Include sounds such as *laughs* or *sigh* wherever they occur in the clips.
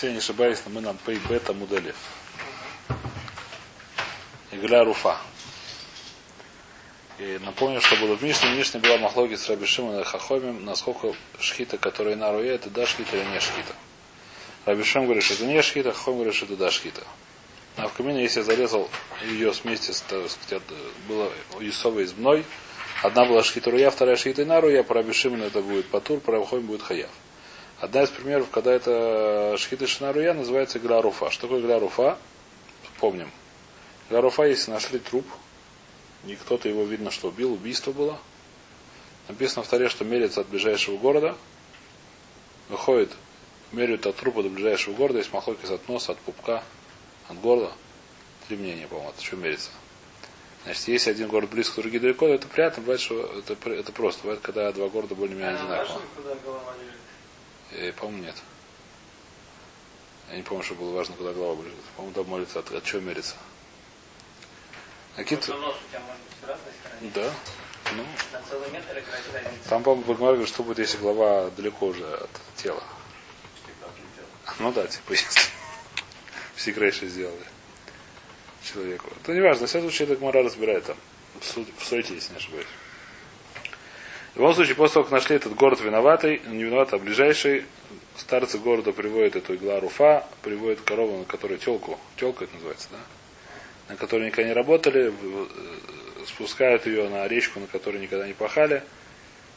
если я не ошибаюсь, мы нам пей бета мудалев. Игля руфа. И напомню, что было в Мишне. В Мишне была махлоги с Рабишимом и Хахомим, насколько шхита, который на руе, это да шхита или не шхита. Рабишим говорит, что это не шхита, Хахом говорит, что это да шхита. А в камине, если я зарезал ее вместе с, так сказать, было Юсова из мной, одна была шхита руя, вторая шхита на руя, по Рабишиму это будет патур, по Рабхоме будет хаяв. Одна из примеров, когда это шхита шинаруя, называется игра руфа. Что такое игра руфа? Помним. Игра руфа, если нашли труп, и кто-то его видно, что убил, убийство было. Написано в таре, что мерится от ближайшего города. Выходит, меряют от трупа до ближайшего города, есть махлокис от носа, от пупка, от горла. Три мнения, по-моему, это что мерится. Значит, если один город близко, другие далеко, это приятно, бывает, что это, это просто. Бывает, когда два города более-менее одинаково. Э, по-моему, нет. Я не помню, что было важно, куда голова лежит. По-моему, там молится от, от чего мерится. А какие-то... Да. Ну, там, по-моему, Багмар говорит, что будет, если голова далеко уже от тела. Ну да, типа, если *laughs* все крейши сделали человеку. Это не важно, в всяком случае, это Гмара разбирает там. В сойте, если не ошибаюсь. В любом случае, после того, как нашли этот город виноватый, не виноват, а ближайший, старцы города приводят эту игла руфа, приводят корову, на которой телку, телка это называется, да? На которой никогда не работали, э, спускают ее на речку, на которой никогда не пахали,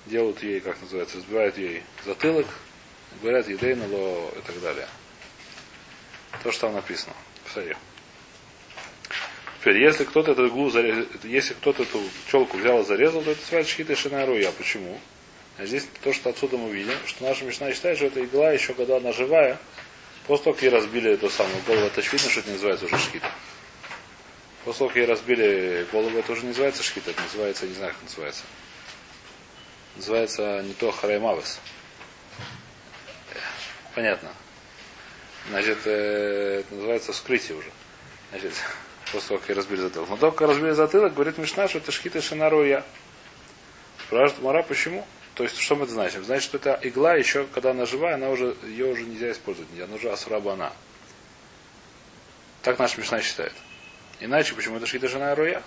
делают ей, как называется, сбивают ей затылок, говорят едей нало и так далее. То, что там написано в Саре. Теперь, если кто-то эту зарезал, если кто-то эту челку взял и зарезал, то это называется шхита шинаруя. Почему? А здесь то, что отсюда мы видим, что наша мечта считает, что эта игла еще когда она живая, после того, как ей разбили эту самую голову, это очевидно, что это не называется уже шхита. После того, как ей разбили голову, это уже не называется шхита, это называется, не знаю, как называется. Называется не то хараймавес. Понятно. Значит, э, это называется вскрытие уже. Значит, после того, как я разбили затылок. Но только разбили затылок, говорит Мишна, что это шхита шинаруя. Спрашивает Мара, почему? То есть, что мы это значим? Значит, что эта игла еще, когда она живая, она уже, ее уже нельзя использовать. Она уже асурабана. Так наш Мишна считает. Иначе, почему это шхита шинаруя?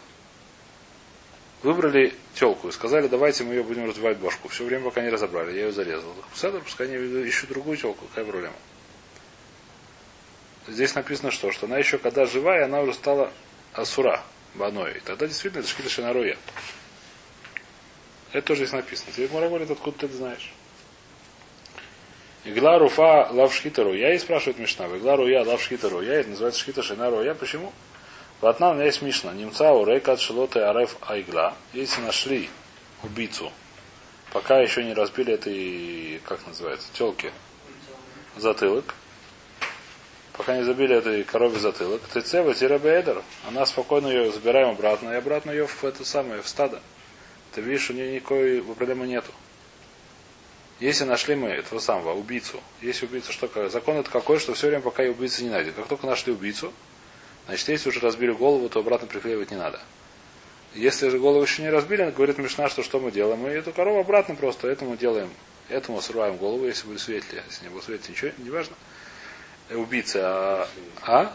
Выбрали телку и сказали, давайте мы ее будем разбивать башку. Все время, пока не разобрали. Я ее зарезал. Седр, пускай они ищут другую телку. Какая проблема? Здесь написано что? Что она еще когда живая, она уже стала асура, баной. И тогда действительно это шкита шинаруя. Это тоже здесь написано. Теперь Мара говорит, откуда ты это знаешь. Игла руфа лав шхитару. Я и спрашивает Мишна. Игла руя лав шхитару. Я это называется шхита шинару. Я почему? Ватна у меня есть Мишна. Немца у рейка шелоты ареф айгла. Если нашли убийцу, пока еще не разбили этой, как называется, телки, затылок, пока не забили этой корове затылок, Тецева Тирабейдер, она спокойно ее забираем обратно, и обратно ее в это самое, в стадо. Ты видишь, у нее никакой проблемы нету. Если нашли мы этого самого убийцу, если убийца что закон это какой, что все время пока и убийца не найдет. Как только нашли убийцу, значит, если уже разбили голову, то обратно приклеивать не надо. Если же голову еще не разбили, говорит Мишна, что что мы делаем? Мы эту корову обратно просто этому делаем, этому срываем голову, если будет светлее. Если не будет светлее, ничего, не важно убийцы, а... а?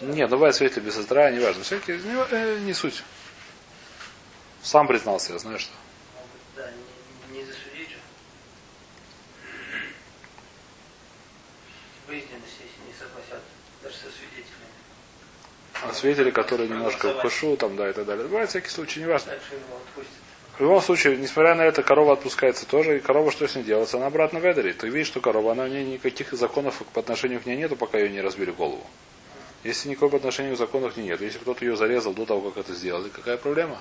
Нет, ну, бывает свидетели без отра, неважно. Всякие, не, э, не суть. Сам признался, я знаю, что. Да, не, не засудить же. Если не согласят, даже со свидетелями. А свидетели, которые немножко в кушу, там, да, и так далее. Бывает всякие случаи, неважно. Дальше. В любом случае, несмотря на это, корова отпускается тоже, и корова что с ней делается? Она обратно ведерит. Ты видишь, что корова, она у нее никаких законов по отношению к ней нету, пока ее не разбили голову. Если никакого по отношению к ней нет, если кто-то ее зарезал до того, как это сделали, какая проблема?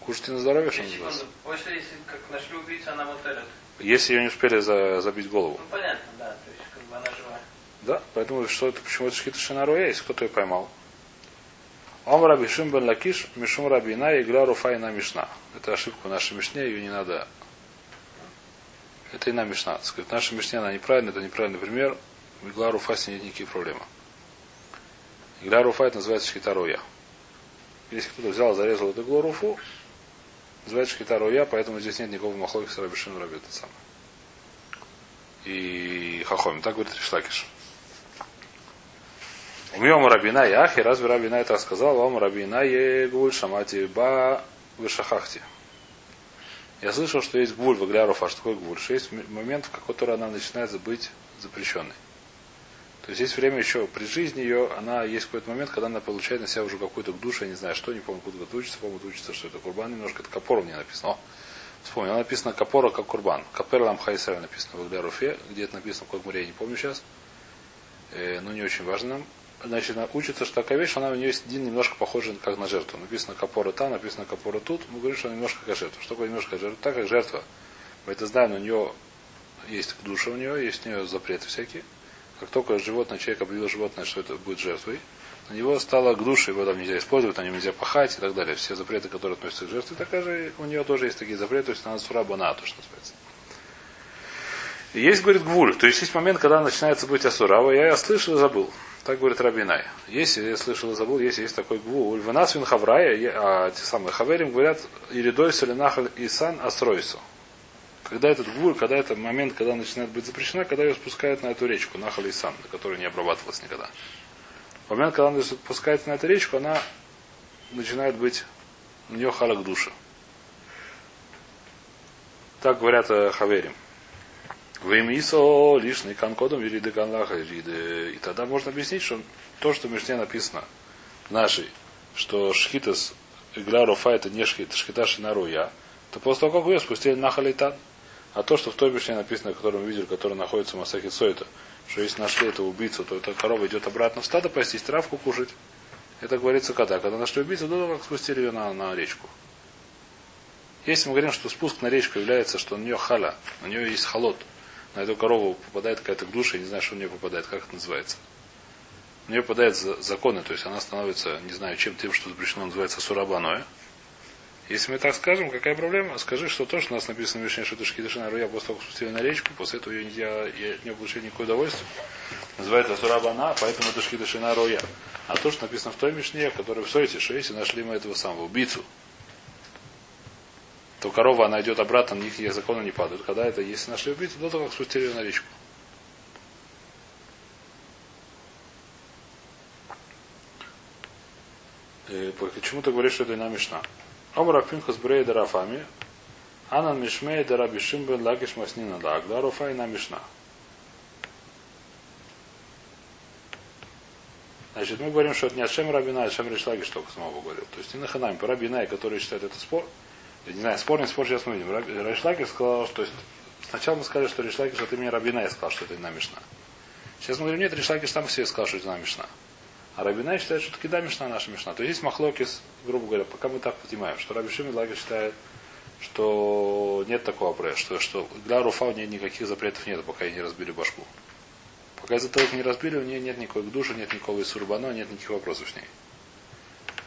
Кушайте на здоровье, что называется. После, если как нашли убийцу, она мотелит. Если ее не успели за, забить голову. Ну понятно, да, то есть как бы она живая. Да, поэтому что это, почему это шхита шинаруя, если кто-то ее поймал. Ом раби Шим бен Лакиш, Мишум рабина и Гля Руфайна Мишна. Это ошибка в нашей Мишне, ее не надо. Это и на Мишна. Сказать, наша Мишне, она неправильная, это неправильный пример. Игла Руфа с ней нет никаких проблем. Игла Руфа это называется шхитаруя. Если кто-то взял, зарезал эту иглу Руфу, называется шхитаруя, поэтому здесь нет никакого махлоки с Рабишин Раби это самое. И хахоми. Так говорит Ришлакиш. Умьем рабина яхи, разве рабина это сказал? Вам рабина егуль шамати ба вышахахти. Я слышал, что есть гвуль в Агляров, а что такое гвуль? Что есть момент, в который она начинает быть запрещенной. То есть есть время еще при жизни ее, она есть какой-то момент, когда она получает на себя уже какую-то душу, я не знаю, что, не помню, куда это учится, по-моему, учится, что это курбан немножко, это капор мне написано. О, вспомнил, написано капора как курбан. Капер лам хайсер написано в Агляруфе, где это написано в Когмуре, я не помню сейчас, э, но не очень важно нам. Значит, учится, что такая вещь, она у нее есть один немножко похожа как на жертву. Написано капора там, написано капора тут. Мы говорим, что она немножко как жертва. Что такое немножко жертва? Так как жертва. Мы это знаем, у нее есть душа у нее, есть у нее запреты всякие. Как только животное, человек объявил животное, что это будет жертвой, на него стало к душе, его там нельзя использовать, на нем нельзя пахать и так далее. Все запреты, которые относятся к жертве, такая же у нее тоже есть такие запреты, то есть она сурабана, то, что называется. Есть, говорит, гвуль. То есть есть момент, когда начинается быть асурава. Я слышал и забыл. Так говорит Рабинай. Если я слышал и забыл, если есть такой гвуль. Венас вин хаврая, а те самые хаверим говорят, иридой солинахаль исан асройсу. Когда этот гвуль, когда это момент, когда начинает быть запрещена, когда ее спускают на эту речку, Нахаль Исан, на которой не обрабатывалась никогда. В момент, когда она спускается на эту речку, она начинает быть, у нее халак души. Так говорят э, Хаверим. Веймисо лишний канкодом вириды канлаха И тогда можно объяснить, что то, что в Мишне написано в нашей, что шхитас Гляруфа это не шхит, шхита шинаруя, то после того, как ее спустили на халитан, а то, что в той Мишне написано, которую мы видели, который находится в Масахе Сойта, что если нашли эту убийцу, то эта корова идет обратно в стадо пастись, травку кушать. Это говорится когда? Когда нашли убийцу, до как спустили ее на, на речку. Если мы говорим, что спуск на речку является, что на нее халя, на нее есть холод, на эту корову попадает какая-то душа, я не знаю, что у нее попадает, как это называется. На нее попадают законы, то есть она становится, не знаю, чем тем, что запрещено, называется сурабаное. Если мы так скажем, какая проблема? Скажи, что то, что у нас написано в Мишне, что это шкидашина руя, после того, как спустили на речку, после этого ее нельзя, я не получили никакое удовольствие. Называется сурабана, поэтому это шкидашина руя. А то, что написано в той Мишне, в которой в Сойте, если нашли мы этого самого убийцу, то корова, она идет обратно, на них законы не падают. Когда это, если нашли убийцу, до того, как спустили ее на речку. И почему ты говоришь, что это не Мишна? Омра Пинхас Брей Дарафами, Анан Мишмей Дараби Шимбен Лагиш Маснина Даг, Даруфа на Мишна. Значит, мы говорим, что это не Ашем Рабина, а Ашем Ришлагиш только самого говорил. То есть не Наханаем, по Рабинай, который считает это спор, я не знаю, спор, не спор, сейчас мы видим. Ришлагиш сказал, что есть, сначала мы сказали, что Ришлагиш от имени Рабина сказал, что это не на Мишна. Сейчас мы говорим, нет, Ришлагиш сам все сказал, что это на Мишна. А Рабинай считает, что таки да, Мишна наша Мишна. То есть есть махлокис, грубо говоря, пока мы так понимаем, что Раби Шимон Лагер считает, что нет такого апрея, что, что для Руфа у нее никаких запретов нет, пока ей не разбили башку. Пока из-за того, не разбили, у нее нет никакой души, нет никакого сурбана, нет никаких вопросов с ней.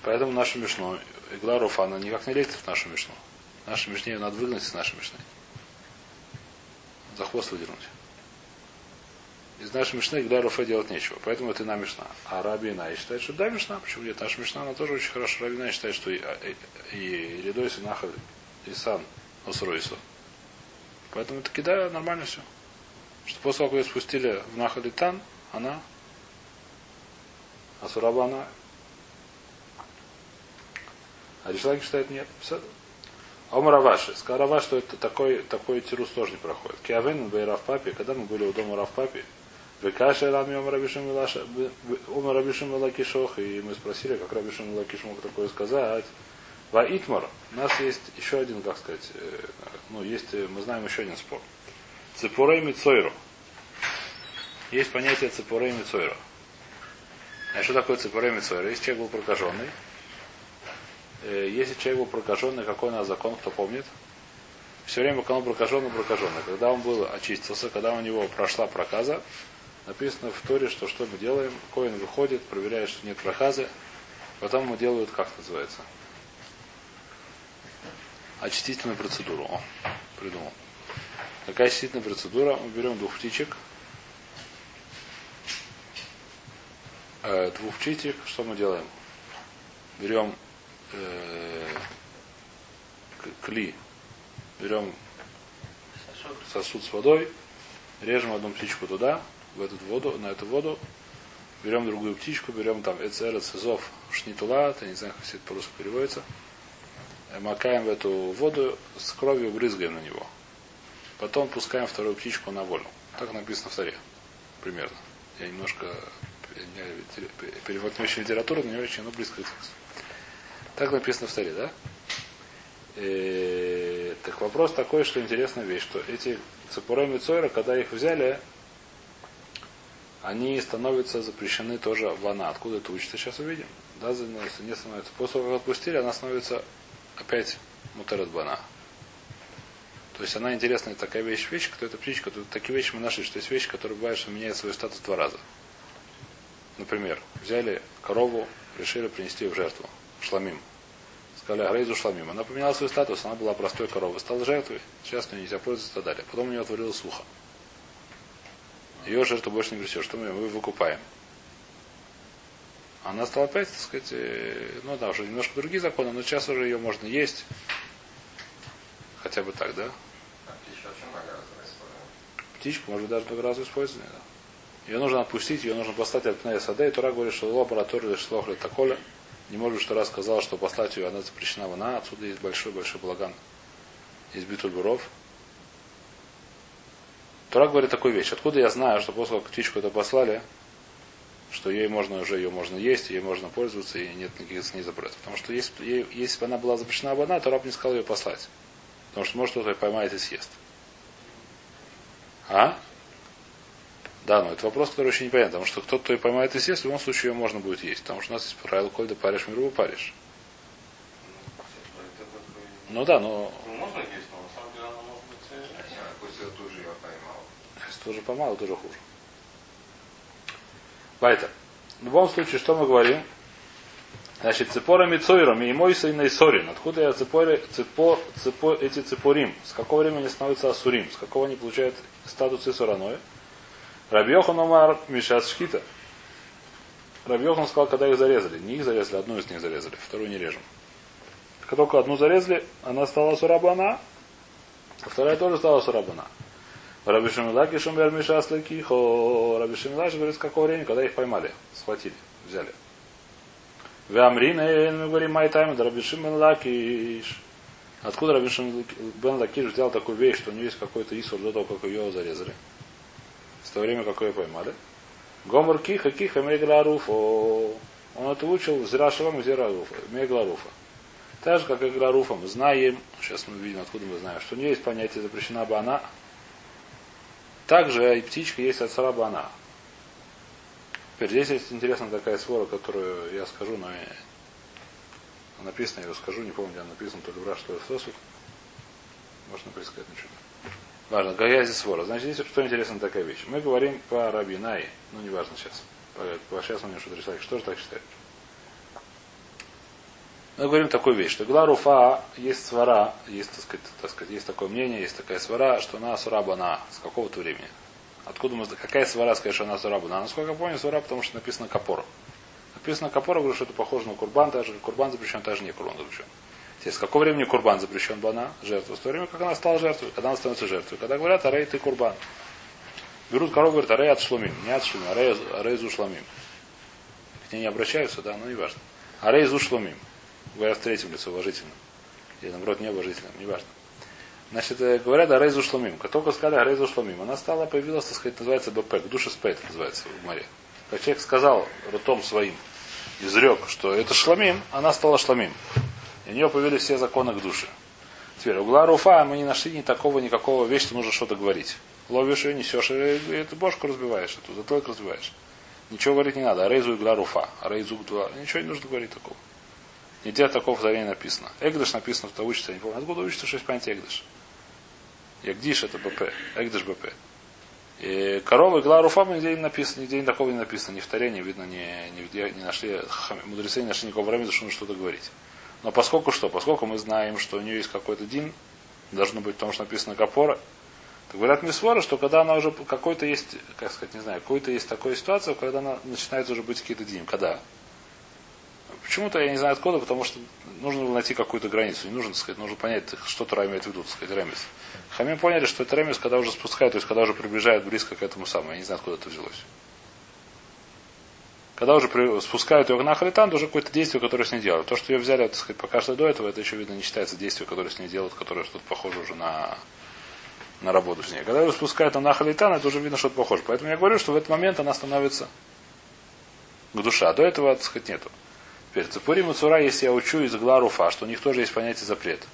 Поэтому нашу Мишну, игла Руфа, она никак не лезет в нашу Мишну. Нашу Мишне надо выгнать из нашей Мишны. За хвост выдернуть. Из нашей Мишны Игда Руфе делать нечего. Поэтому это на Мишна. А Раби Инай считает, что да, Мишна. Почему нет? Наша Мишна, она тоже очень хорошо. Раби Инай считает, что и, и, и Ридой Синахаль, и Сан, Осройсу. Поэтому таки да, нормально все. Что после того, как ее спустили в Нахалитан, она Асураба она а Ришлаки считает нет. Все. Омар Раваши. Сказал Раваш, что это такой, такой тирус тоже не проходит. Киавен в Равпапе, когда мы были у дома Равпапе, Векаша Рами Омар Рабишим Лакишох, и мы спросили, как Рабишим Лакиш мог такое сказать. Ва Итмар. У нас есть еще один, как сказать, ну, есть, мы знаем еще один спор. Цепурей Мицойру. Есть понятие цепурей Мицойру. А что такое цепурей Мицойру? Если человек был прокаженный, если человек был прокаженный, какой у нас закон, кто помнит? Все время, пока он прокаженный, прокаженный. Когда он был очистился, когда у него прошла проказа, написано в Торе, что что мы делаем, коин выходит, проверяет, что нет проказы, потом ему делают, как называется, очистительную процедуру. О, придумал. Какая очистительная процедура? Мы берем двух птичек, э, двух птичек, что мы делаем? Берем кли, берем сосуд с водой, режем одну птичку туда, в эту воду, на эту воду, берем другую птичку, берем там эцер, эцезов, шнитула, я не знаю, как все это по-русски переводится, э, макаем в эту воду, с кровью брызгаем на него. Потом пускаем вторую птичку на волю. Так написано в таре. Примерно. Я немножко перевод не очень литературы, но не очень, но близко к тексту. Так написано в таре, да? И, э, так вопрос такой, что интересная вещь, что эти цепурами Цойра, когда их взяли, они становятся запрещены тоже в она. Откуда это учится, сейчас увидим. Да, не становится. После того, как отпустили, она становится опять мутерет бана. То есть она интересная такая вещь, вещь, кто это птичка, тут такие вещи мы нашли, что есть вещи, которые бывают, что меняют свой статус два раза. Например, взяли корову, решили принести в жертву. Шламим. Сказали, Агрейзу шламим. Она поменяла свой статус, она была простой коровой, стала жертвой, сейчас у нее нельзя пользоваться и так далее. Потом у нее отворилось сухо. Ее жертву больше не пресешь. Что мы ее выкупаем? Она стала опять, так сказать, э, ну да, уже немножко другие законы, но сейчас уже ее можно есть. Хотя бы так, да? А птичка очень Птичку может даже многоразовую использовать, да. Ее нужно отпустить, ее нужно послать от Пнея Саде, и Тура говорит, что лаборатория шлохля таколя. Не может, что раз сказал, что послать ее, она запрещена в она, отсюда есть большой-большой благан. Есть битульбуров. Тура говорит такую вещь. Откуда я знаю, что после как птичку это послали, что ей можно уже ее можно есть, ей можно пользоваться, и нет никаких с ней запретов. Потому что если, если бы она была запрещена в одна, то раб не сказал ее послать. Потому что может кто-то поймает и съест. А? Да, но это вопрос, который очень непонятен, потому что кто-то ее поймает и съест, в любом случае ее можно будет есть. Потому что у нас есть правило кольда паришь миру паришь. Ну да, но... Ну, можно есть, но на самом деле она может быть... Пусть ее тоже ее поймал. Если тоже поймал, тоже хуже. Вайтер. В любом случае, что мы говорим? Значит, цепорами цойром и мой сын и сорин. Откуда я цепоре, цепо, цепо, эти цепорим? С какого времени становятся асурим? С какого они получают статус исураной? Рабьехан Омар Мишас Шхита. Рабьехан сказал, когда их зарезали. Не их зарезали, одну из них зарезали, вторую не режем. Как только одну зарезали, она стала сурабана, а вторая тоже стала сурабана. Раби Шамилаки Шумер Мишас Лекихо. Раби Шамилаки говорит, с какого времени, когда их поймали, схватили, взяли. В Амрина мы говорим Майтайм, Шимон Лакиш. Откуда Раби Бен Лакиш взял такую вещь, что у него есть какой-то исур до того, как ее зарезали? С того времени, как ее поймали. Гомор Киха, Киха, Мегла Руфа. Он это учил Зирашевым Зира Руфа, Мегла Руфа. Так же, как игра Руфа, мы знаем, сейчас мы видим, откуда мы знаем, что у нее есть понятие запрещена бы она, также и птичка есть от сарабана. Теперь здесь есть интересная такая свора, которую я скажу, но написано, я ее скажу, не помню, где написано, то ли в Раш, то ли в Сосуд. Можно предсказать ничего. Важно, здесь свора. Значит, здесь что интересная такая вещь. Мы говорим по Рабинай, ну не важно сейчас. По, сейчас у меня что-то рисовать. Что же так считает? Мы говорим такую вещь, что Гла Руфа есть свара, есть, так сказать, так сказать, есть такое мнение, есть такая свара, что она сурабана с какого-то времени. Откуда мы какая свара сказать, что она сурабана? Насколько я помню, свара, потому что написано капор. Написано капора, говорю, что это похоже на курбан, даже курбан запрещен, даже не курбан запрещен. С какого времени курбан запрещен бана, жертва? С того времени, как она стала жертвой, когда она становится жертвой. Когда говорят, арей ты курбан. Берут корову, говорят, арей от шлумим. Не от шлумим, арей, арей зу шлумим. К ней не обращаются, да, но не важно. Арей зу шлумим говорят в третьем лице уважительном. Или наоборот неуважительном, неважно. Значит, э, говорят о Рейзу Шломим. Как только сказали о Рейзу Шломим, она стала, появилась, так сказать, называется БП, душа спейт называется в море. Как человек сказал ртом своим, изрек, что это Шломим, она стала Шломим. И у нее появились все законы к душе. Теперь, угла Руфа мы не нашли ни такого, никакого вещи, что нужно что-то говорить. Ловишь ее, несешь, и эту бошку разбиваешь, эту затылок разбиваешь. Ничего говорить не надо. А рейзу игла руфа. А рейзу Ничего не нужно говорить такого. Нигде такого в написано. Эгдыш написано, кто учится, я не помню. Откуда учится, что есть понятие Эгдыш? Ягдиш это БП. Эгдыш БП. И корова и Гларуфа нигде не написано, нигде такого не написано, ни в Таре, не видно, не, не, не нашли, мудрецы не нашли никакого времени, что нужно что-то говорить. Но поскольку что? Поскольку мы знаем, что у нее есть какой-то дин, должно быть, потому что написано капора, то говорят Мисвора, что когда она уже какой-то есть, как сказать, не знаю, какой-то есть такая ситуация, когда она начинает уже быть какие-то дин. Когда? Почему-то я не знаю откуда, потому что нужно было найти какую-то границу. Не нужно так сказать, нужно понять, что Тура имеет в виду, так сказать, ремес. Хамим поняли, что это ремес, когда уже спускают, то есть когда уже приближают близко к этому самому. Я не знаю, откуда это взялось. Когда уже спускают ее на халитан, то уже какое-то действие, которое с ней делают. То, что ее взяли, так сказать, пока что до этого, это еще, видно, не считается действие, которое с ней делают, которое что-то похоже уже на, на работу с ней. Когда ее спускают на халитан, это уже видно что-то похоже. Поэтому я говорю, что в этот момент она становится к душе. А до этого, так сказать, нету. Теперь, Цепурим и Цура, если я учу из Гларуфа, что у них тоже есть понятие запрета.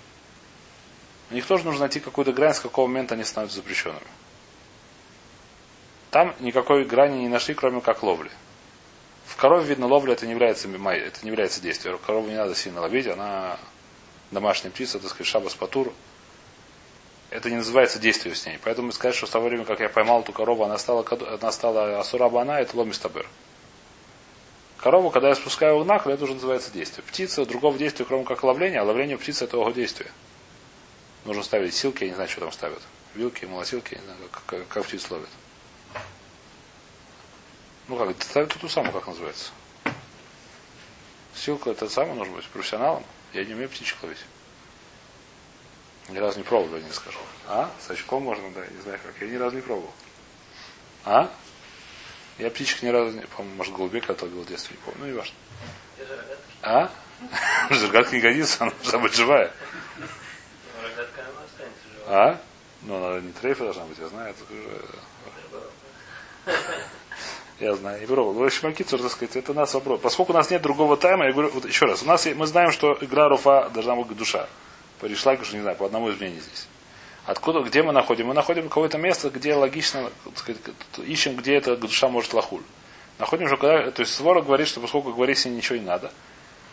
У них тоже нужно найти какую-то грань, с какого момента они становятся запрещенными. Там никакой грани не нашли, кроме как ловли. В корове, видно, ловля это не является, это не является действием. Корову не надо сильно ловить, она домашняя птица, так сказать, шабас патур. Это не называется действием с ней. Поэтому сказать, что с того времени, как я поймал эту корову, она стала, она стала асураба, она это ломистабер. Корову, когда я спускаю в нахуй, это уже называется действие. Птица, другого действия, кроме как ловления, а ловление птицы это его действие. Нужно ставить силки, я не знаю, что там ставят. Вилки, молотилки, я не знаю, как, как, как птиц ловят. Ну как, ставят ту самую, как называется. Силка это самое нужно быть профессионалом. Я не умею птичек ловить. Ни разу не пробовал, я не скажу. А? С очком можно, да, не знаю как. Я ни разу не пробовал. А? Я птичек ни разу не помню, может, голубей когда ловил в детстве, не помню. Ну, не важно. А? *laughs* Рогатка не годится, она должна быть живая. А? Ну, она не трейфа должна быть, я знаю, это уже... Я знаю, не пробовал. В общем, Акицур, так сказать, это нас вопрос. Поскольку у нас нет другого тайма, я говорю, вот еще раз, у нас мы знаем, что игра Руфа должна быть душа. По Ришлайку, не знаю, по одному изменению здесь. Откуда, где мы находим? Мы находим какое-то место, где логично, сказать, ищем, где эта душа может лохуль. Находим же, когда, то есть Свора говорит, что поскольку говорить с ней ничего не надо,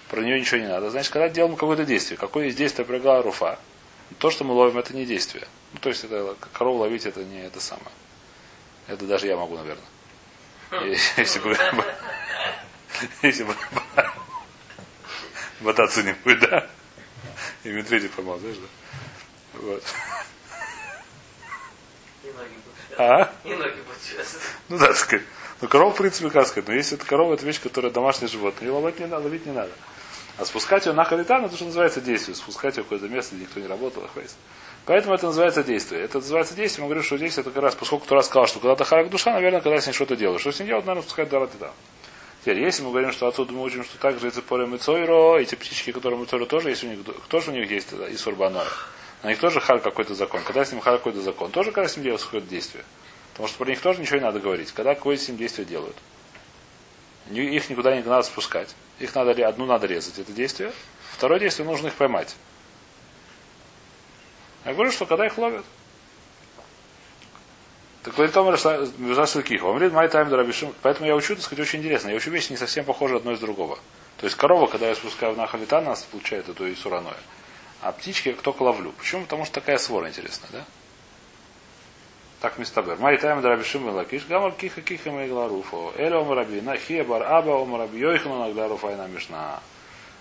про нее ничего не надо, значит, когда делаем какое-то действие, какое есть действие про руфа, то, что мы ловим, это не действие. Ну, то есть, это корову ловить, это не это самое. Это даже я могу, наверное. Если бы... *laughs* Если бы... *laughs* Ботаться не будет, да? И медведя поймал, знаешь, да? Вот. А? И ноги будут. Ну да, так сказать. Ну, корова, в принципе, как сказать. Но если это корова, это вещь, которая домашнее животное. Ее ловить не надо, ловить не надо. А спускать ее на халитан, это что называется действие. Спускать ее в какое-то место, где никто не работал, охватит. Поэтому это называется действие. Это называется действие. Мы говорим, что здесь это как раз, поскольку Тура сказал, что когда-то харак душа, наверное, когда с ней что-то делают. Что с ней делать, наверное, спускать дара да. Теперь, если мы говорим, что отсюда мы учим, что также эти поры мицойро, эти птички, которые мицойро тоже есть у них, тоже у них есть и сурбаной. На них тоже халь какой-то закон. Когда с ним халь какой-то закон, тоже когда с ним делают какое-то действие. Потому что про них тоже ничего не надо говорить. Когда какое с ним действие делают. Их никуда не надо спускать. Их надо, одну надо резать, это действие. Второе действие нужно их поймать. Я говорю, что когда их ловят. Так говорит Томар Кихо. Он говорит, май тайм. Поэтому я учу, так сказать, очень интересно. Я учу вещи не совсем похожи одно из другого. То есть корова, когда я спускаю в нахалита, нас получает эту исураное. А птички я только ловлю. Почему? Потому что такая свора интересная, да? Так мистабер. Май тайм Рабишим Лакиш. Гамар киха киха мейгларуфо. Эля омараби. Нахия бар аба омараби. Йойхану нагларуфа и мишна.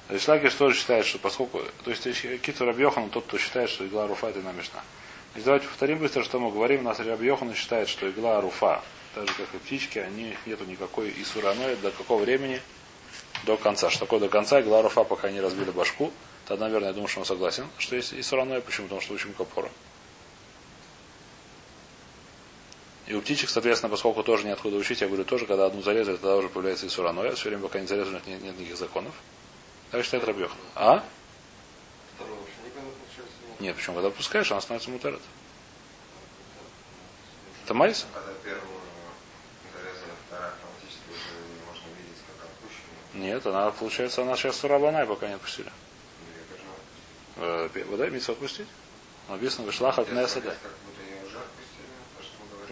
Ришлакиш тоже считает, что поскольку, то есть Киту Рабьохан, тот, кто считает, что игла Руфа это намешна. Значит, давайте повторим быстро, что мы говорим. У нас Рабьохан считает, что игла Руфа, так же как и птички, они нету никакой исураной до какого времени? До конца. Что такое до конца? Игла Руфа, пока не разбили башку. Тогда, наверное, я думаю, что он согласен, что есть исураной. Почему? Потому что учим капора. И у птичек, соответственно, поскольку тоже неоткуда учить, я говорю, тоже, когда одну зарезали, тогда уже появляется исураной. Все время, пока не зарезали, нет, нет никаких законов. Так считает Рабьехан. А? Нет, почему? Когда пускаешь, она становится мутерет. Это майс? Нет, она, получается, она сейчас сурабанай, пока не отпустили. Вода имеется отпустить? Написано, вышла от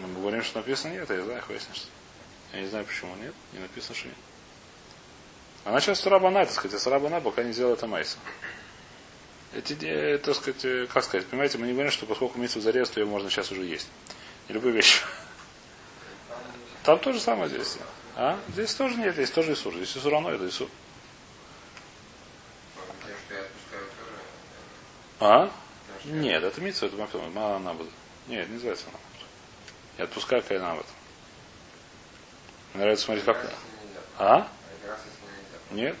Несада. Мы говорим, что написано нет, я знаю, выяснишь. Я не знаю, почему нет. Не написано, что нет. Она сейчас сарабана, так сказать, а сарабана пока не сделала это майса. Эти, э, так сказать, э, как сказать, понимаете, мы не говорим, что поскольку мису зарез, то ее можно сейчас уже есть. И любую вещь. Там то же самое здесь. А? Здесь тоже нет, здесь тоже Исур. Здесь Исур оно, это Исур. А? Нет, это митсу, это она будет. Нет, не называется она. Я отпускаю кайнават. Мне нравится смотреть, как... А? Нет?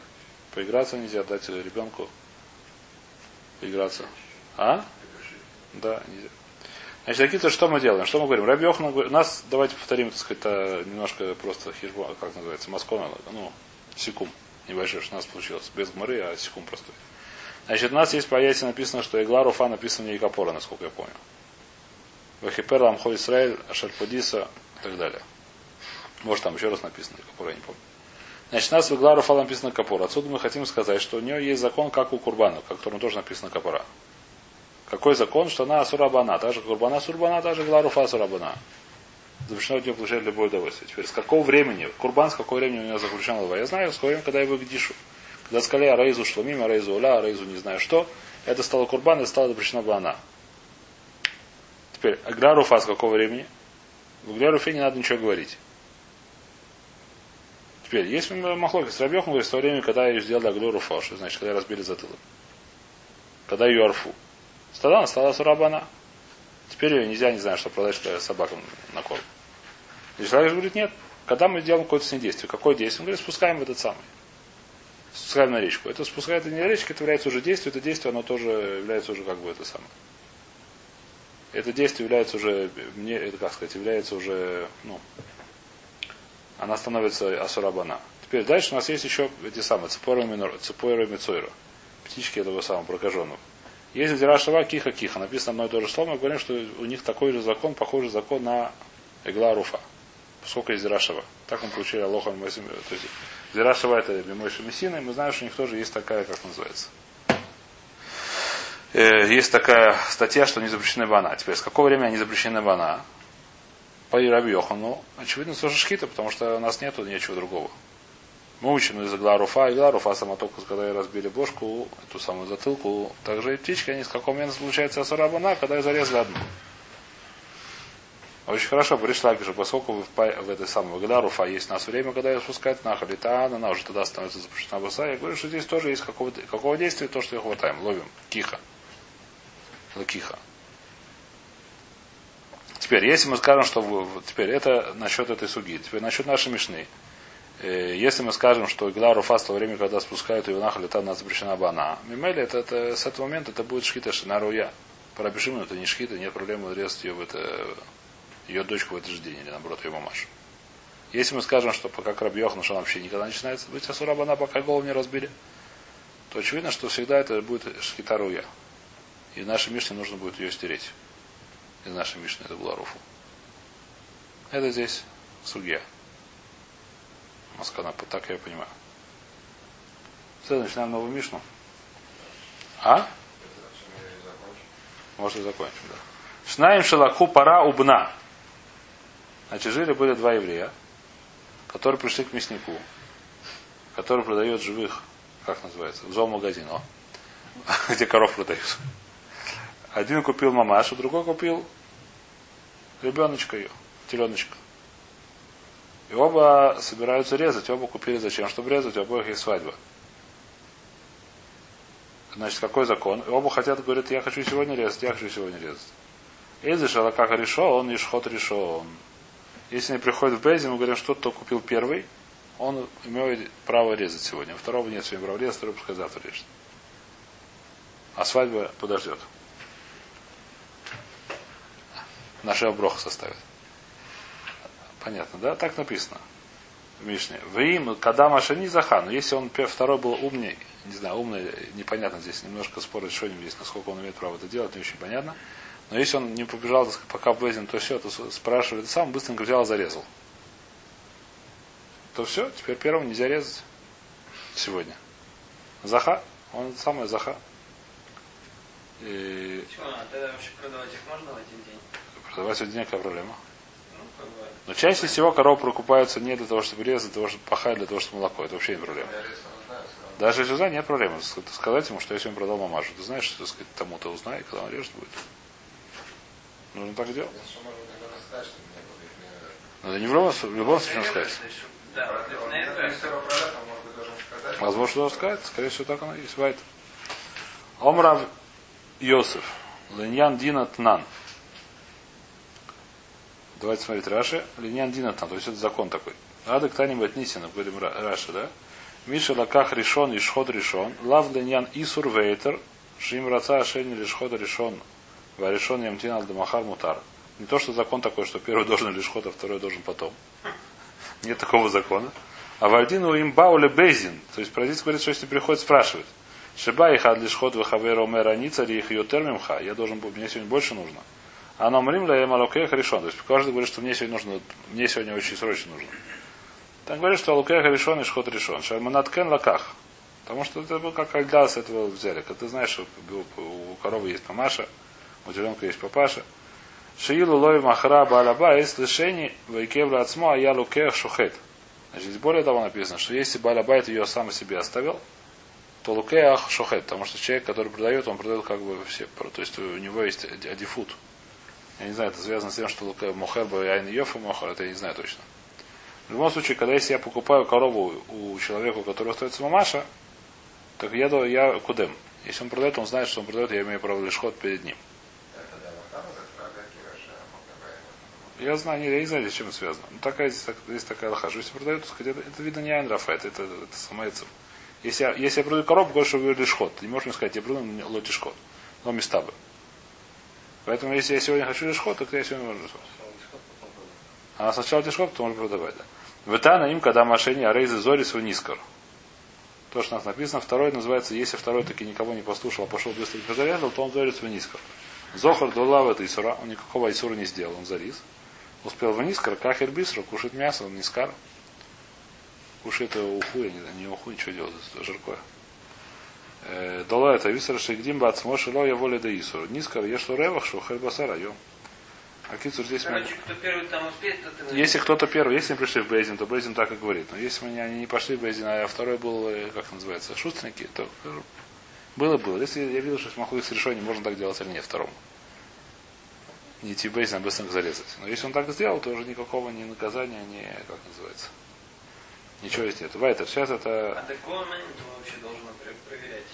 Поиграться нельзя, дать ребенку поиграться. А? Да, нельзя. Значит, какие-то что мы делаем? Что мы говорим? Раби Йохан, у нас, давайте повторим, так сказать, это немножко просто хижба, как называется, маскона, ну, секум небольшой, что у нас получилось. Без гморы, а секум простой. Значит, у нас есть по Яйсе написано, что игла Руфа написана не Икапора, насколько я помню. Вахипер Ламхо Исраэль, Ашальпадиса и так далее. Может, там еще раз написано Икапора, я не помню. Значит, у нас в игла Руфа написано Капор. Отсюда мы хотим сказать, что у нее есть закон, как у Курбана, в котором тоже написано Капора. Какой закон, что она Асурабана, та же Курбана Сурбана, та же Гларуфа Асурабана. Запрещено от нее получать любое удовольствие. Теперь, с какого времени, Курбан, с какого времени у него запрещено лова? Я знаю, с какого времени, когда я его гдишу. Когда сказали Арейзу Шломим, Арейзу Уля, Арейзу не знаю что, это стало Курбан, это стало запрещено Бана. Теперь, Гляруфа с какого времени? В Гляруфе не надо ничего говорить. Теперь, есть Махлоки с Рабьехом, говорит, в то время, когда я сделал Аглюруфа, что значит, когда разбили затылок. Когда ее арфу. Тогда она стала сурабана. Теперь ее нельзя, не знаю, что продать собакам на корм. И человек говорит, нет, когда мы делаем какое-то действие, какое действие? Он говорит, спускаем в этот самый. Спускаем на речку. Это спускает не на речку, это является уже действие, это действие, оно тоже является уже как бы это самое. Это действие является уже, мне, это как сказать, является уже, ну, она становится асурабана. Теперь дальше у нас есть еще эти самые цепойра мицойра. Птички этого самого прокаженного. Есть Дира Шава Киха Киха. Написано одно и то же слово. Мы говорим, что у них такой же закон, похожий закон на Игла Руфа. Поскольку есть Дира Шава. Так мы получили Алоха. То есть Дира Шава это Мимойша Мессина. И мы знаем, что у них тоже есть такая, как называется. Э, есть такая статья, что они запрещены бана. Теперь, с какого времени они запрещены бана? По Раби Йохану, очевидно, тоже шхита, потому что у нас нету ничего другого. Мы учим из игла руфа. Игла руфа сама только, когда разбили бошку, эту самую затылку. Также и птички, они с какого момента получается асарабана, когда я зарезали одну. Очень хорошо пришла, что поскольку в, в этой самой игла руфа есть у нас время, когда я спускает нахали, то она уже тогда становится запрещена баса. Я говорю, что здесь тоже есть какого, какого действия, то, что ее хватаем, ловим. Киха. Лакиха. Теперь, если мы скажем, что теперь это насчет этой суги, теперь насчет нашей мишны. Э, если мы скажем, что игла руфа с того времени, когда спускают ее нахали, там она запрещена бана. Мимели, это, это, с этого момента это будет шхита шинаруя. Парабишим, это не шхита, нет проблемы резать ее в это, ее дочку в этот же день, или наоборот, ее мамашу. Если мы скажем, что пока Крабьехан, что он вообще никогда начинается быть асурабана, пока голову не разбили, то очевидно, что всегда это будет шхитаруя. И в нашей Мишне нужно будет ее стереть. Из нашей Мишны это была руфу. Это здесь судья. Маскана, так я понимаю. Все, начинаем новую Мишну. А? Может и закончим, да. Шнаем шелаку пара убна. Значит, жили были два еврея, которые пришли к мяснику, который продает живых, как называется, в зоомагазин, *laughs* где коров продают. Один купил мамашу, другой купил ребеночка ее, теленочка. И оба собираются резать, оба купили зачем? Чтобы резать, у обоих есть свадьба. Значит, какой закон? И оба хотят, говорят, я хочу сегодня резать, я хочу сегодня резать. Эйзы шалаках решо, он ишхот решо. Он. Если они приходят в Бейзи, мы говорим, что кто купил первый, он имеет право резать сегодня. Второго нет сегодня права резать, второй пускай завтра режет. А свадьба подождет. Наша оброха составит. Понятно, да? Так написано в Мишне. В им, когда Машани Заха, но если он второй был умный, не знаю, умный, непонятно здесь, немножко спорить, что нибудь здесь, насколько он имеет право это делать, не очень понятно. Но если он не побежал, пока Безин, то все, то спрашивает, сам быстренько взял и зарезал. То все, теперь первым нельзя резать сегодня. Заха, он самый Заха. И... Почему? А тогда вообще продавать их можно в один день? Один день какая проблема? Но чаще всего коровы прокупаются не для того, чтобы резать, для того, чтобы пахать, для того, чтобы молоко. Это вообще не проблема. Даже если узнать, нет проблемы. Сказать ему, что если он продал мамашу, ты знаешь, что сказать, тому-то узнай, когда он режет будет. Нужно так делать. Надо не в любом, в любом случае сказать. Возможно, что сказать. Скорее всего, так оно и есть. Бывает. Омрав Йосиф. Леньян Дина Тнан. Давайте смотреть Раши. Линьян Динатан, то есть это закон такой. Ада к Таним Нисина, говорим Раши, да? Миша лаках решен и шход решен. Лав ленян исур вейтер. Шим раца шейни лишь ход решен. Варешен ямтин ал дамахар мутар. Не то, что закон такой, что первый должен лишь а второй должен потом. Нет такого закона. А вальдину им бауле безин. То есть прозиц говорит, что если приходит спрашивать. Шиба их адлиш ход вахавера умера ницари их ее термимха. Я должен, мне сегодня больше нужно. А нам римля я малокех решен. То есть каждый говорит, что мне сегодня нужно, мне сегодня очень срочно нужно. Там говорит, что Лукеха решен и Шхот решен. Шарманат кен лаках. Потому что это был как Альда с этого взяли. Когда ты знаешь, что у коровы есть мамаша, у теленка есть папаша. Шиилу лой махра балаба есть лишение вайкевла отсмо, а я лукех шухет. Значит, здесь более того написано, что если балабайт ее сам себе оставил, то лукеах шухет, потому что человек, который продает, он продает как бы все, то есть у него есть адифут. Я не знаю, это связано с тем, что мохер бы айн йофа мохер, это я не знаю точно. В любом случае, когда если я покупаю корову у человека, у которого остается мамаша, так я, я кудем. Если он продает, он знает, что он продает, я имею право лишь ход перед ним. Я знаю, не, я не знаю, с чем это связано. Но такая, здесь, так, здесь такая лоха. Если продают, это, это видно не Айнрафа, это, это, это самоецев. Если я, если я продаю коробку, говорю, что вы лишь ход. Ты не можешь мне сказать, я продаю лотиш ход. Но места бы. Поэтому если я сегодня хочу ход, то я сегодня могу А сначала тишхот, то можно продавать. Да. Ветана им, когда машине арейзы зори свой нискор. То, что у нас написано. Второй называется, если второй таки никого не послушал, а пошел быстренько зарезал, то он зорит свой нискор. Зохар дулав это Исура, он никакого Исура не сделал, он зарис. Успел в нискор, кахер бисра, кушает мясо, он нискар. Кушает уху, я не не уху, ничего делать, это жаркое. Дола это висра шегдим бац мошело я воля да Исура. Нискар, ешь ревах, что хельбасара, йом. А Кицур здесь Короче, кто первый там успеет, тот и Если кто-то первый, если они пришли в Бейзин, то Бейзин так и говорит. Но если они, они не пошли в Бейзин, а второй был, э, как называется, шустренький, то э, было было. Если я видел, что с Махуи с решением можно так делать или нет второму. Не идти в Бейзин, а быстренько зарезать. Но если он так сделал, то уже никакого ни наказания, ни, как называется, ничего здесь нет. Вайтер, сейчас это... А такой момент вообще должен проверять.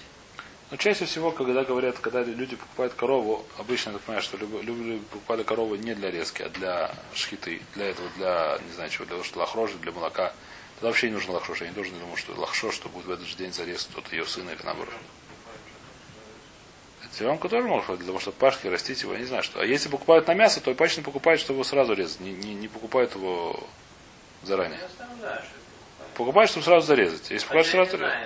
Но чаще всего, когда говорят, когда люди покупают корову, обычно я так понимаю, что люди покупали корову не для резки, а для шхиты, для этого, для, не знаю чего, для того, что лахрожи, для молока. Тогда вообще не нужно лахшош. Я не должен думать, что лахшош, что будет в этот же день зарез кто-то ее сына или наоборот. Теленка тоже может быть, для того, чтобы пашки растить его, я не знаю что. А если покупают на мясо, то обычно покупают, чтобы его сразу резать. Не, не, не покупают его заранее. Покупают, чтобы сразу зарезать. Если покупают я сразу зарезать.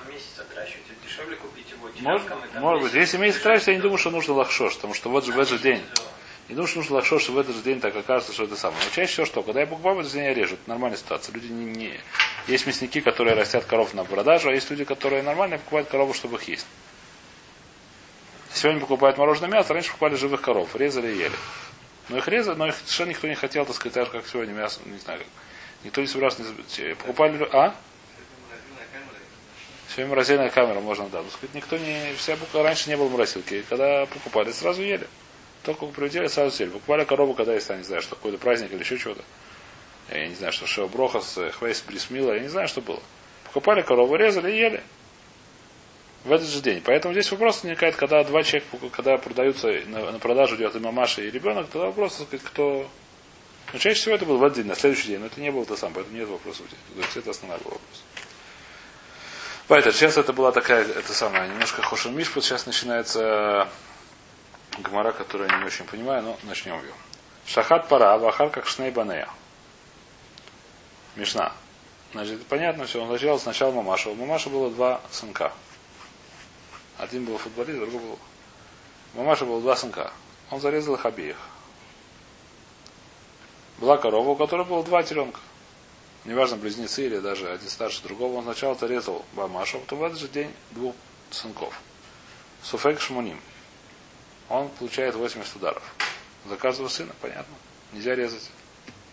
Там месяц отращивать, это дешевле купить его Может, может быть. Если месяц тратится, я не думаю, что нужно лахшош, потому что вот же в этот же день. Не думаю, что нужно лахшош, что в этот же день так окажется, что это самое. Но чаще всего что? Когда я покупаю, в этот день я режу. Это нормальная ситуация. Люди не, не... Есть мясники, которые растят коров на продажу, а есть люди, которые нормально покупают корову, чтобы их есть. Сегодня покупают мороженое мясо, раньше покупали живых коров, резали и ели. Но их резали, но их совершенно никто не хотел, так сказать, так же, как сегодня мясо, не знаю как. Никто не собирался, не... покупали, а? Сегодня морозильная камера можно, да. Но, сказать, никто не, вся бука раньше не было морозилки. Когда покупали, сразу ели. Только прилетели, сразу съели. Покупали корову, когда есть, я не знаю, что какой-то праздник или еще чего-то. Я не знаю, что Шео Брохас, Хвейс Брисмила, я не знаю, что было. Покупали корову, резали и ели. В этот же день. Поэтому здесь вопрос возникает, когда два человека, когда продаются, на, на продажу идет и мамаша, и ребенок, тогда вопрос, так сказать, кто... Но чаще всего это был в один день, на следующий день, но это не было то сам, поэтому нет вопросов. То есть это основной вопрос. Поэтому сейчас это была такая, это самая, немножко Хошин Мишпут, сейчас начинается Гмара, которую я не очень понимаю, но начнем ее. Шахат пара, вахар как шней. Мишна. Значит, понятно все, он начал сначала мамаша. У мамаши было два сынка. Один был футболист, другой был... У мамаши было два сынка. Он зарезал их обеих. Была корова, у которой было два теленка. Неважно, близнецы или даже один старше другого. Он сначала зарезал мамашу, а потом в этот же день двух сынков. Суфек Шмуним. Он получает 80 ударов. За каждого сына, понятно. Нельзя резать.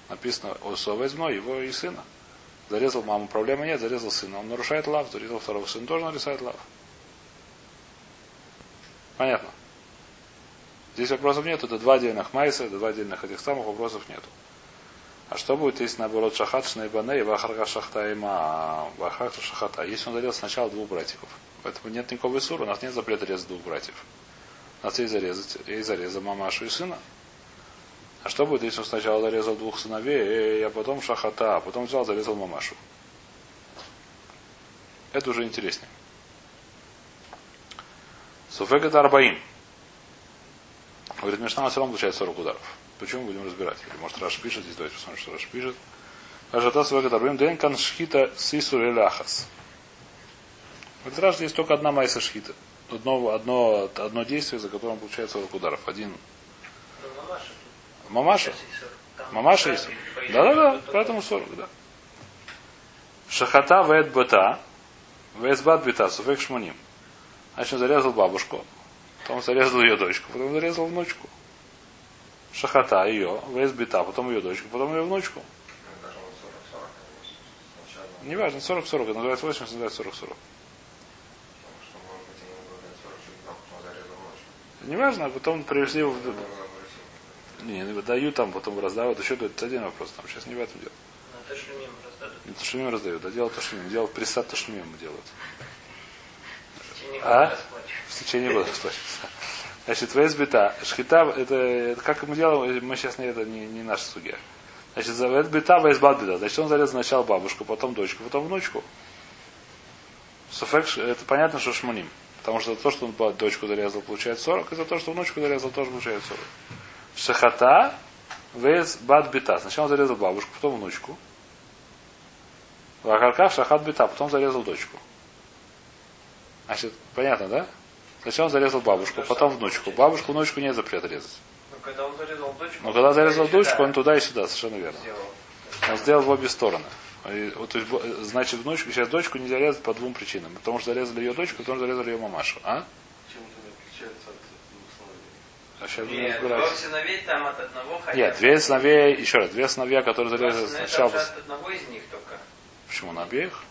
Написано о возьмо его и сына. Зарезал маму, проблемы нет, зарезал сына. Он нарушает лав, зарезал второго сына, тоже нарушает лав. Понятно. Здесь вопросов нет, это два отдельных майса, два отдельных этих самых вопросов нету. А что будет, если наоборот шахат шнайбане и вахарга шахта има вахарга шахата? Если он зарезал сначала двух братьев. Поэтому нет никакого исура, у нас нет запрета резать двух братьев. У нас есть зарезать, есть зареза мамашу и сына. А что будет, если он сначала зарезал двух сыновей, а потом шахата, а потом взял, зарезал мамашу? Это уже интереснее. Суфек это арбаим. Говорит, Мишна все равно получает 40 ударов. Почему будем разбирать? Или может Раш пишет, здесь давайте посмотрим, что Раш пишет. Ажата Суфек это арбаим. Ден кан шхита сису ахас. В Раш есть только одна майса шхита. Одно, одно, одно действие, за которым получается 40 ударов. Один. Мамаша? Мамаша есть? Да-да-да, поэтому 40, да. Шахата вет бата, весбат бита, суфек шманим. Значит, он зарезал бабушку, потом зарезал ее дочку, потом зарезал внучку. Шахата ее, бита, потом ее дочку, потом ее внучку. Не важно, 40-40, это называется 80, называется 40-40. Не важно, а потом привезли его в... Не, не выдают там, потом раздавают. Еще это один вопрос. Там сейчас не в этом дело. На Ташумим раздадут. Не Ташумим раздают, а дело Ташумим. Дело присад Ташумим делают. В течение А? В течение года расплачиваться. Значит, весбита. Шхита, это, это как мы делаем, мы сейчас не это не, не наша судья. Значит, за весбита, весбат бита. Значит, он зарезал сначала бабушку, потом дочку, потом внучку. Суфек, это понятно, что шманим. Потому что за то, что он дочку зарезал, получает 40, и за то, что внучку зарезал, тоже получает 40. Шахата, вес бат бита. Сначала он зарезал бабушку, потом внучку. Вахаркав шахат бита, потом зарезал дочку. Значит, понятно, да? Сначала он зарезал бабушку, потом внучку. Бабушку, внучку нет запрета резать. Ну, когда он зарезал дочку... Но когда зарезал дочку, он туда и сюда, совершенно верно. сделал. Он сделал в обе стороны. И вот, то есть, бо- значит, внучку, сейчас дочку нельзя резать по двум причинам. Потому что зарезали ее дочку, потом зарезали ее мамашу. А? Чем это отличается от двух сыновей? А сейчас будем Нет, двух сыновей там от одного хотя Нет, две сыновья, еще раз, две сыновья, которые зарезали сначала. Сначала... от одного из них только. Почему на обеих?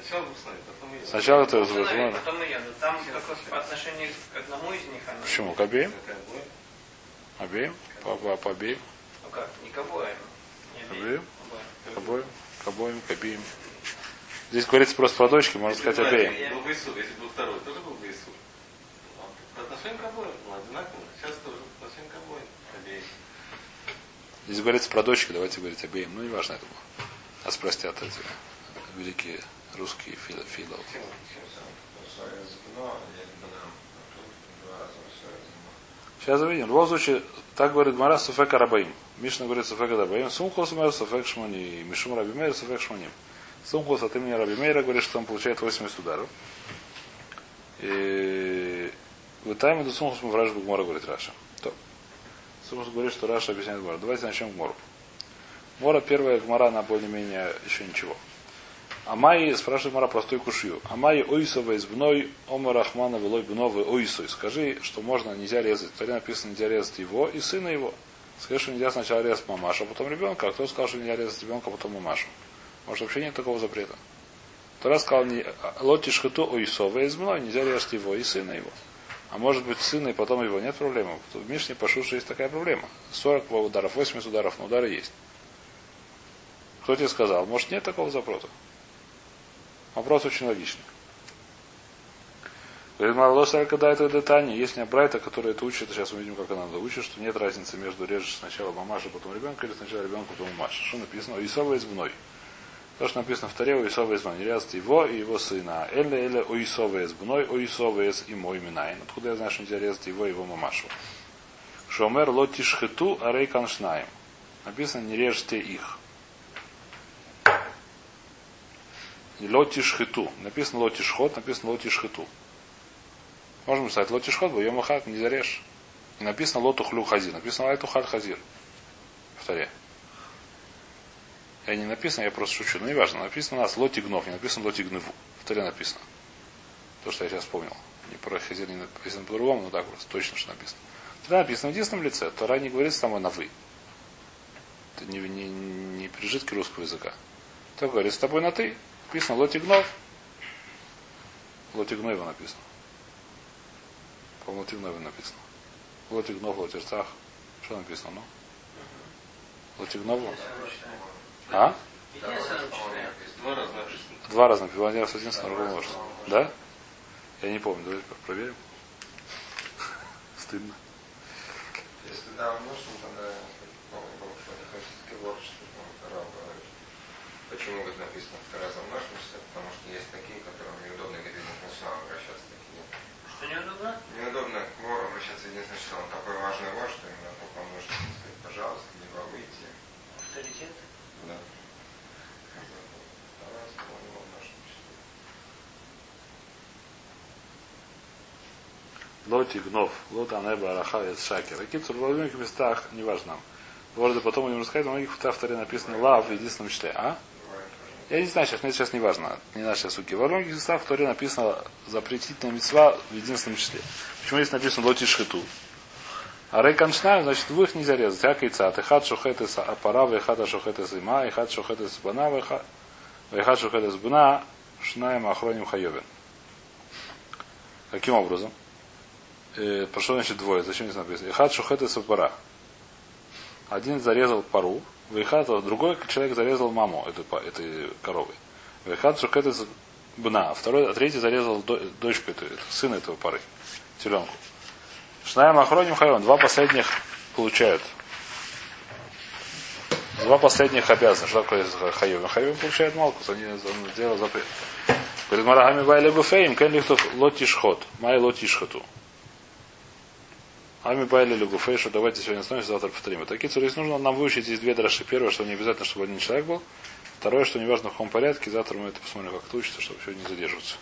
Сначала сыновей, потом ее. Сначала это сыновей, возможно. потом ее. Но там по отношению к одному из них она... Почему? К обеим? Будет? Обеим? По, по, по обеим? Ну как, не к обоим. Не Обеим? обеим. К обоим? К обоим, к обеим. Здесь говорится просто про дочки, можно сказать обеим. Был бы Исур, если был второй, тоже был бы Исур. По отношению к обоим, ну, одинаково. Сейчас тоже по отношению к обоим. Обеих. Здесь говорится про дочки, давайте говорить обеим. Ну, не важно это было. Нас простят эти великие русские фило- филологи. Чем чем Сейчас увидим. В любом случае, так говорит Мара Суфека Рабаим. Мишна говорит Суфека Рабаим. Сумхос мэр Суфек Шмани. Мишум Раби Мейр Суфек Шманим. Сумхос от имени Раби Мейра говорит, что он получает 80 ударов. И в Тайме до Сумхос мы враж Гмора говорит Раша. То. Сумхос говорит, что Раша объясняет Гмора. Давайте начнем Гмору. Гмора первая Гмора, она более-менее еще ничего. Амай, спрашивает Мара простую кушью. Амай ойсова из бной, ома рахмана велой бновы ойсой. Скажи, что можно, нельзя резать. Торе написано, нельзя резать его и сына его. Скажи, что нельзя сначала резать мамашу, а потом ребенка. А кто сказал, что нельзя резать ребенка, а потом мамашу? Может, вообще нет такого запрета. Тора сказал, не, лоти шхату ойсова из бной, нельзя резать его и сына его. А может быть, сына и потом его, нет проблемы. В Мишне что есть такая проблема. 40 ударов, 80 ударов, но удары есть. Кто тебе сказал? Может, нет такого запроса? Вопрос очень логичный. Говорит, Марлоса когда это детание, есть не Брайта, который это учит, сейчас мы видим, как она это учит, что нет разницы между режешь сначала мамаша, потом ребенка, или сначала ребенка, потом мамаша. Что написано? Исова из мной. То, что написано в Таре, Исова из мной. Не резать его и его сына. Эле, эле, о Исова из мной, из и мой минайн. Откуда я знаю, что нельзя резать его и его мамашу? Шомер лоти шхету арей каншнаем. Написано, не режьте их. Лоти шхиту. Написано лоти шхот, написано лоти шхиту. Можем писать лоти шхот, бо махат не зарежь. И написано лоту хлю хазир. Написано лайту халь хазир. Таре. Я не написано, я просто шучу. Но не важно. Написано у нас лоти гнов, не написано лоти гневу. В таре написано. То, что я сейчас вспомнил. Не про хазир не написано по-другому, но так просто. Точно, что написано. Таре написано в единственном лице. Тора не говорит с тобой на вы. Это не, не, не пережитки русского языка. Так говорит с тобой на ты. Написано Лотигнов. Лотигноева написано. По-моему, Лотигноева написано. Лотигнов, Лотирцах. Что написано, ну? Лотигнову? А? Два раза написано. Один раз один, другой множество. Да? Я не помню. Давайте проверим. *laughs* Стыдно. Если да, множеством, тогда новый бог, что это хасидский ворд, что Рав говорит. Почему, как написано, в Таре за множество, потому что есть такие, которые неудобно? Неудобно к вору обращаться. Единственное, что он такой важный вор, что именно он может сказать, пожалуйста, не выйти. Авторитет? Да. Лоти гнов, лот анеба араха шакер. Кицур в многих местах, неважно. Вроде потом будем рассказать, в многих авторе написано лав в единственном числе. А? Я не знаю, сейчас, мне сейчас не важно. Не наши суки. Во многих местах в Торе написано запретительная мецва в единственном числе. Почему здесь написано лоти шхиту? А рейканшнайм, значит, двух нельзя резать. А кайца. Ты хат шухет из апара, вехат шухет из има, и хат шухет из бана, вехат шухет из бна, шнаем охроним хайовен. Каким образом? Э, про что значит двое? Зачем здесь написано? Ихат шухет из апара. Один зарезал пару, Вейхат, а другой человек зарезал маму этой, этой коровы. Вейхат шухет из бна. Второй, а третий зарезал до- дочку, эту, сына этого пары, теленку. Шнаем охроним хайон. Два последних получают. Два последних обязаны. Что такое хайон? Хайон получает малкус. Они он сделал запрет. Говорит, Марахами Байли Лихтов Лотишхот. Май Лотишхоту. Ами Байли Легуфей, что давайте сегодня остановимся, завтра повторим. Такие цари нужно нам выучить здесь две драши. Первое, что не обязательно, чтобы один человек был. Второе, что неважно в каком порядке. Завтра мы это посмотрим, как это учится, чтобы сегодня не задерживаться.